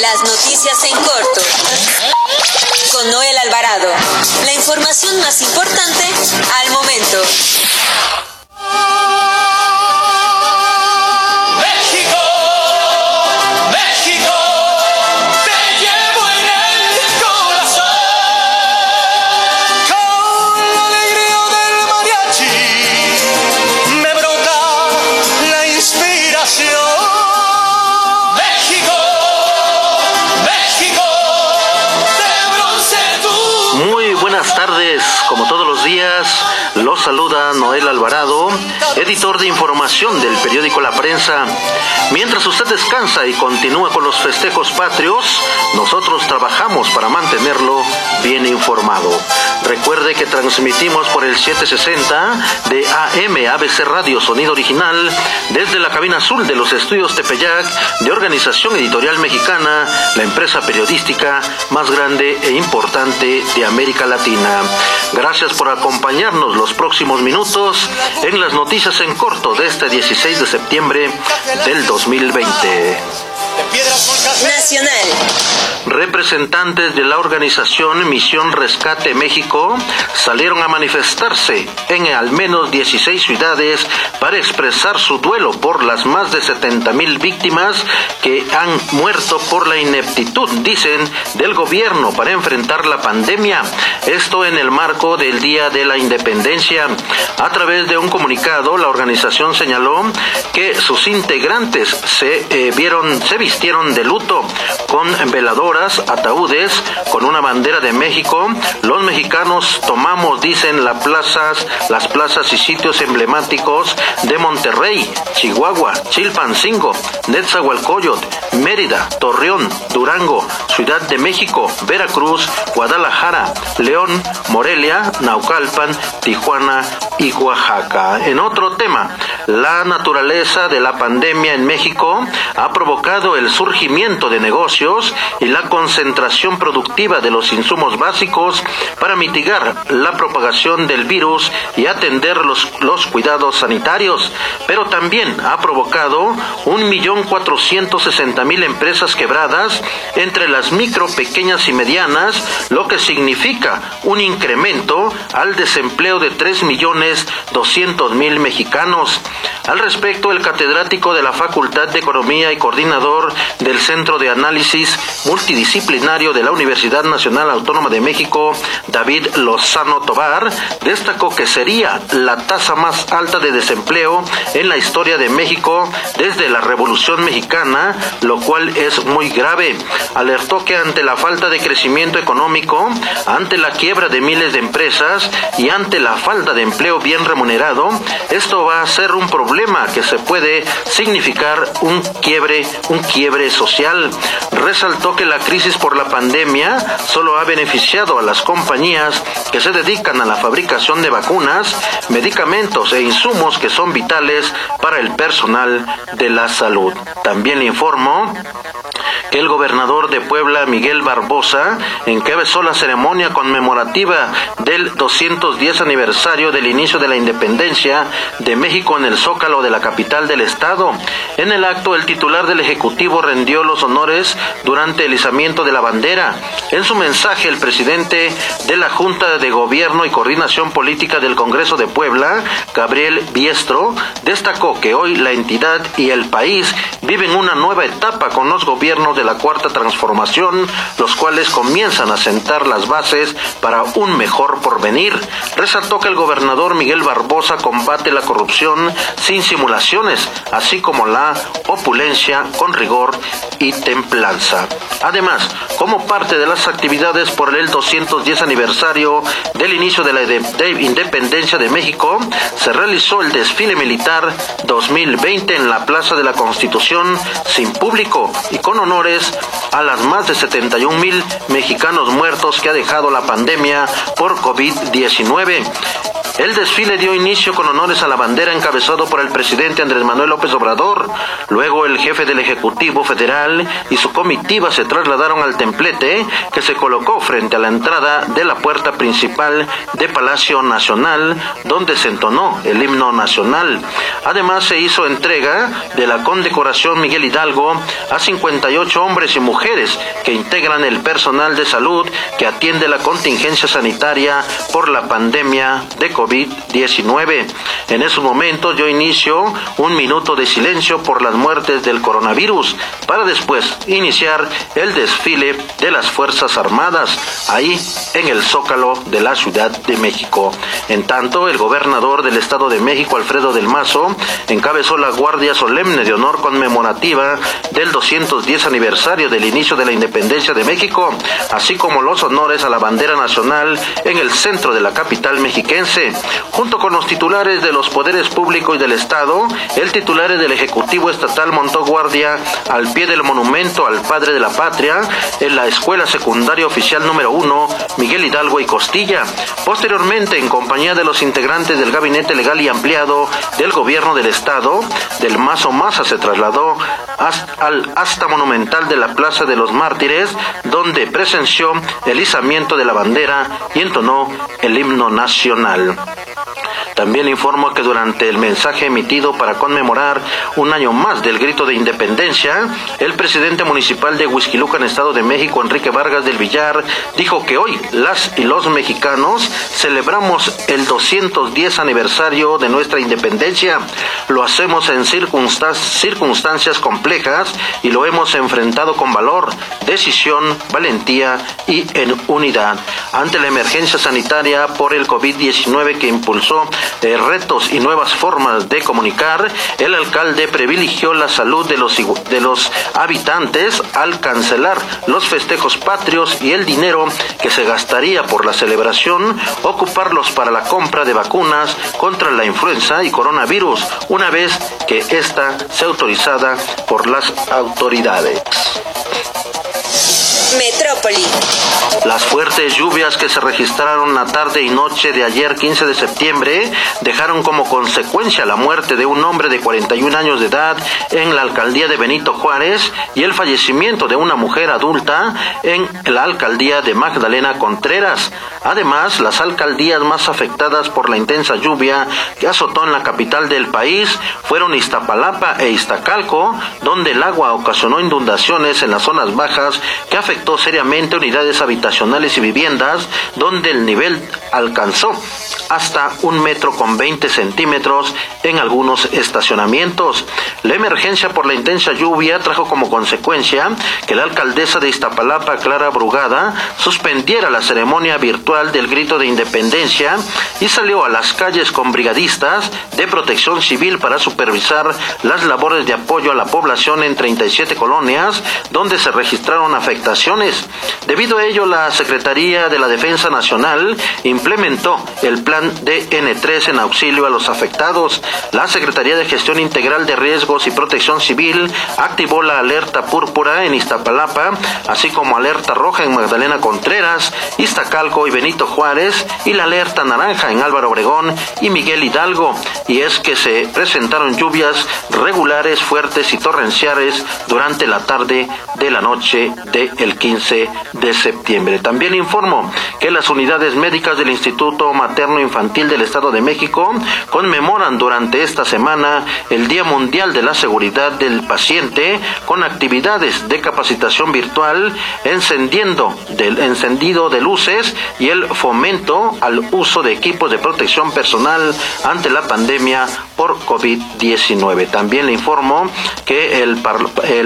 Las noticias en corto. Con Noel Alvarado. La información más importante al momento. Los saluda Noel Alvarado, editor de información del periódico La Prensa. Mientras usted descansa y continúa con los festejos patrios, nosotros trabajamos para mantenerlo bien informado. Recuerde que transmitimos por el 760 de AM ABC Radio Sonido Original desde la cabina azul de los estudios Tepeyac de Organización Editorial Mexicana, la empresa periodística más grande e importante de América Latina. Gracias por acompañarnos los próximos minutos en las noticias en corto de este 16 de septiembre del 2020. Nacional. Representantes de la organización Misión Rescate México salieron a manifestarse en al menos 16 ciudades para expresar su duelo por las más de 70 mil víctimas que han muerto por la ineptitud, dicen, del gobierno para enfrentar la pandemia. Esto en el marco del Día de la Independencia. A través de un comunicado, la organización señaló que sus integrantes se eh, vieron, se vistieron de luto con veladoras, ataúdes, con una bandera de México. Los mexicanos tomamos, dicen, las plazas, las plazas y sitios emblemáticos de Monterrey, Chihuahua, Chilpancingo, Netzahualcoyot, Mérida, Torreón, Durango, Ciudad de México, Veracruz, Guadalajara, León, Morelia, Naucalpan, Tijuana y Oaxaca. En otro tema, la naturaleza de la pandemia en México ha provocado el surgimiento de negocios y la concentración productiva de los insumos básicos para mitigar la propagación del virus y atender los, los cuidados sanitarios, pero también ha provocado un millón cuatrocientos sesenta mil empresas quebradas entre las micro, pequeñas y medianas, lo que significa un incremento al desempleo de tres millones doscientos mil mexicanos. Al respecto, el catedrático de la Facultad de Economía y coordinador del Centro de Análisis Multidisciplinario de la Universidad Nacional Autónoma de México, David Lozano Tobar, destacó que sería la tasa más alta de desempleo en la historia de México desde la Revolución Mexicana, lo cual es muy grave. Alertó que ante la falta de crecimiento económico, ante la quiebra de miles de empresas y ante la falta de empleo bien remunerado, esto va a ser un problema que se puede significar un quiebre, un quiebre social. Resaltó que la crisis por la pandemia solo ha beneficiado a las compañías que se dedican a la fabricación de vacunas, medicamentos e insumos que son vitales para el personal de la salud. También le informó el gobernador de Puebla, Miguel Barbosa, encabezó la ceremonia conmemorativa del 210 aniversario del inicio de la independencia de México en el Zócalo de la capital del estado. En el acto, el titular del Ejecutivo rendió los honores durante el izamiento de la bandera. En su mensaje, el presidente de la Junta de Gobierno y Coordinación Política del Congreso de Puebla, Gabriel Biestro, destacó que hoy la entidad y el país viven una nueva etapa con los gobiernos de la Cuarta Transformación, los cuales comienzan a sentar las bases para un mejor porvenir. Resaltó que el gobernador Miguel Barbosa combate la corrupción sin simulaciones, así como la opulencia con rigor y templanza. Además, como parte de las actividades por el 210 aniversario del inicio de la independencia de México, se realizó el desfile militar 2020 en la Plaza de la Constitución sin público y con honores a las más de 71 mil mexicanos muertos que ha dejado la pandemia por COVID-19. El desfile dio inicio con honores a la bandera encabezado por el presidente Andrés Manuel López Obrador. Luego el jefe del Ejecutivo Federal y su comitiva se trasladaron al templete que se colocó frente a la entrada de la puerta principal de Palacio Nacional, donde se entonó el himno nacional. Además se hizo entrega de la condecoración Miguel Hidalgo a 58 hombres y mujeres que integran el personal de salud que atiende la contingencia sanitaria por la pandemia de COVID-19. En ese momento yo inicio un minuto de silencio por las muertes del coronavirus para después iniciar el desfile de las Fuerzas Armadas ahí en el Zócalo de la Ciudad de México. En tanto, el gobernador del Estado de México, Alfredo del Mazo, encabezó la Guardia Solemne de Honor conmemorativa del 210 aniversario del inicio de la independencia de México, así como los honores a la bandera nacional en el centro de la capital mexiquense. Junto con los titulares de los poderes públicos y del Estado, el titular del Ejecutivo Estatal montó guardia al pie del monumento al padre de la patria en la Escuela Secundaria Oficial número 1, Miguel Hidalgo y Costilla. Posteriormente, en compañía de los integrantes del Gabinete Legal y Ampliado del Gobierno del Estado, del Mazo Maza se trasladó al asta monumental de la Plaza de los Mártires, donde presenció el izamiento de la bandera y entonó el himno nacional. También informo que durante el mensaje emitido para conmemorar un año más del grito de independencia, el presidente municipal de Huizquilucan, Estado de México, Enrique Vargas del Villar, dijo que hoy las y los mexicanos celebramos el 210 aniversario de nuestra independencia. Lo hacemos en circunstancias complejas y lo hemos enfrentado con valor, decisión, valentía y en unidad. Ante la emergencia sanitaria por el COVID-19 que impulsó de retos y nuevas formas de comunicar, el alcalde privilegió la salud de los, de los habitantes al cancelar los festejos patrios y el dinero que se gastaría por la celebración, ocuparlos para la compra de vacunas contra la influenza y coronavirus, una vez que ésta sea autorizada por las autoridades. Metrópoli. Las fuertes lluvias que se registraron la tarde y noche de ayer 15 de septiembre dejaron como consecuencia la muerte de un hombre de 41 años de edad en la alcaldía de Benito Juárez y el fallecimiento de una mujer adulta en la alcaldía de Magdalena Contreras. Además, las alcaldías más afectadas por la intensa lluvia que azotó en la capital del país fueron Iztapalapa e Iztacalco, donde el agua ocasionó inundaciones en las zonas bajas que seriamente unidades habitacionales y viviendas, donde el nivel alcanzó hasta un metro con 20 centímetros en algunos estacionamientos. La emergencia por la intensa lluvia trajo como consecuencia que la alcaldesa de Iztapalapa, Clara Brugada, suspendiera la ceremonia virtual del grito de independencia y salió a las calles con brigadistas de protección civil para supervisar las labores de apoyo a la población en 37 colonias donde se registraron afectaciones. Debido a ello, la Secretaría de la Defensa Nacional implementó el plan de N3 en auxilio a los afectados. La Secretaría de Gestión Integral de Riesgos y Protección Civil activó la alerta púrpura en Iztapalapa, así como alerta roja en Magdalena Contreras, Iztacalco y Benito Juárez, y la alerta naranja en Álvaro Obregón y Miguel Hidalgo. Y es que se presentaron lluvias regulares, fuertes y torrenciales durante la tarde de la noche del 15 de septiembre. También informo que las unidades médicas del Instituto Materno Infantil del Estado de México conmemoran durante esta semana el Día Mundial de la Seguridad del Paciente con actividades de capacitación virtual, encendiendo del encendido de luces y el fomento al uso de equipos de protección personal ante la pandemia por COVID-19. También le informo que el,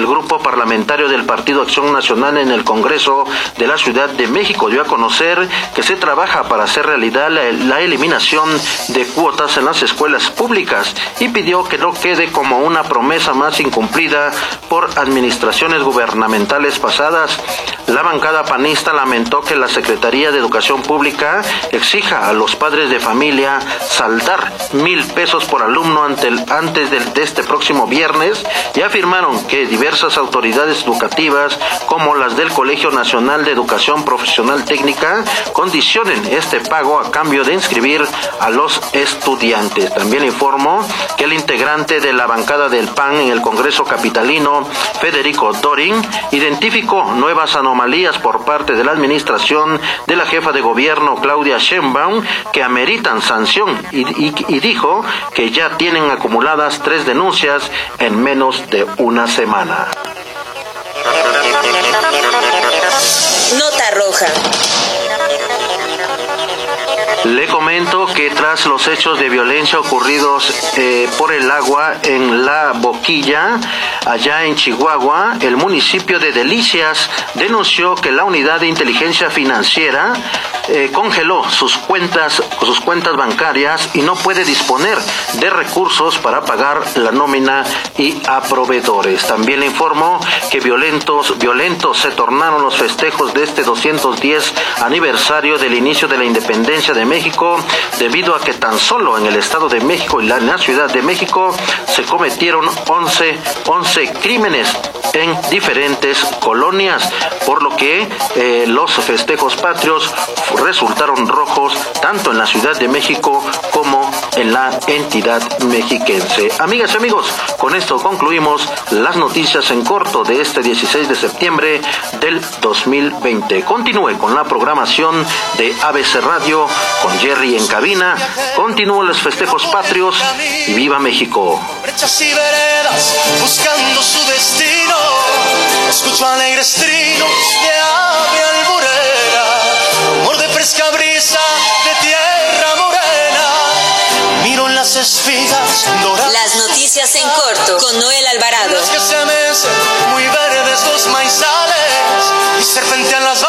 grupo parlamentario del Partido Acción Nacional en el Congreso de la Ciudad de México dio a conocer que se trabaja para hacer realidad la, la eliminación de cuotas en las escuelas públicas y pidió que no quede como una promesa más incumplida por administraciones gubernamentales pasadas. La bancada panista lamentó que la Secretaría de Educación Pública exija a los padres de familia saldar mil pesos por alumno ante el, antes de, este próximo viernes y afirmaron que diversas autoridades educativas, como las del Colegio Nacional de Educación Profesional Técnica, condicionen este pago a cambio de inscribir a los estudiantes. También informó que el integrante de la bancada del PAN en el Congreso Capitalino, Federico Dorin, identificó nuevas anomalías por parte de la administración de la jefa de gobierno, Claudia Sheinbaum, que ameritan sanción y, dijo que ya tienen acumuladas tres denuncias en menos de una semana. Nota roja. Le comento que tras los hechos de violencia ocurridos eh, por el agua en la boquilla, allá en Chihuahua, el municipio de Delicias denunció que la unidad de inteligencia financiera eh, congeló sus cuentas, sus cuentas bancarias y no puede disponer de recursos para pagar la nómina y a proveedores. También le informó que violentos, violentos se tornaron los festejos de este 210 aniversario del inicio de la independencia de México debido a que tan solo en el Estado de México y la Ciudad de México se cometieron 11, 11 crímenes en diferentes colonias, por lo que eh, los festejos patrios resultaron rojos tanto en la Ciudad de México como en la entidad mexiquense. Amigas y amigos, con esto concluimos las noticias en corto de este 16 de septiembre del 2020. Continúe con la programación de ABC Radio con Jerry en cabina. Continúen los festejos patrios y viva México. Escucho alegres trinos de ave alburera, amor de fresca brisa de tierra morena. Miro en las espigas doradas. Las noticias en corto con Noel Alvarado. que se muy verdes los maizales y serpentean las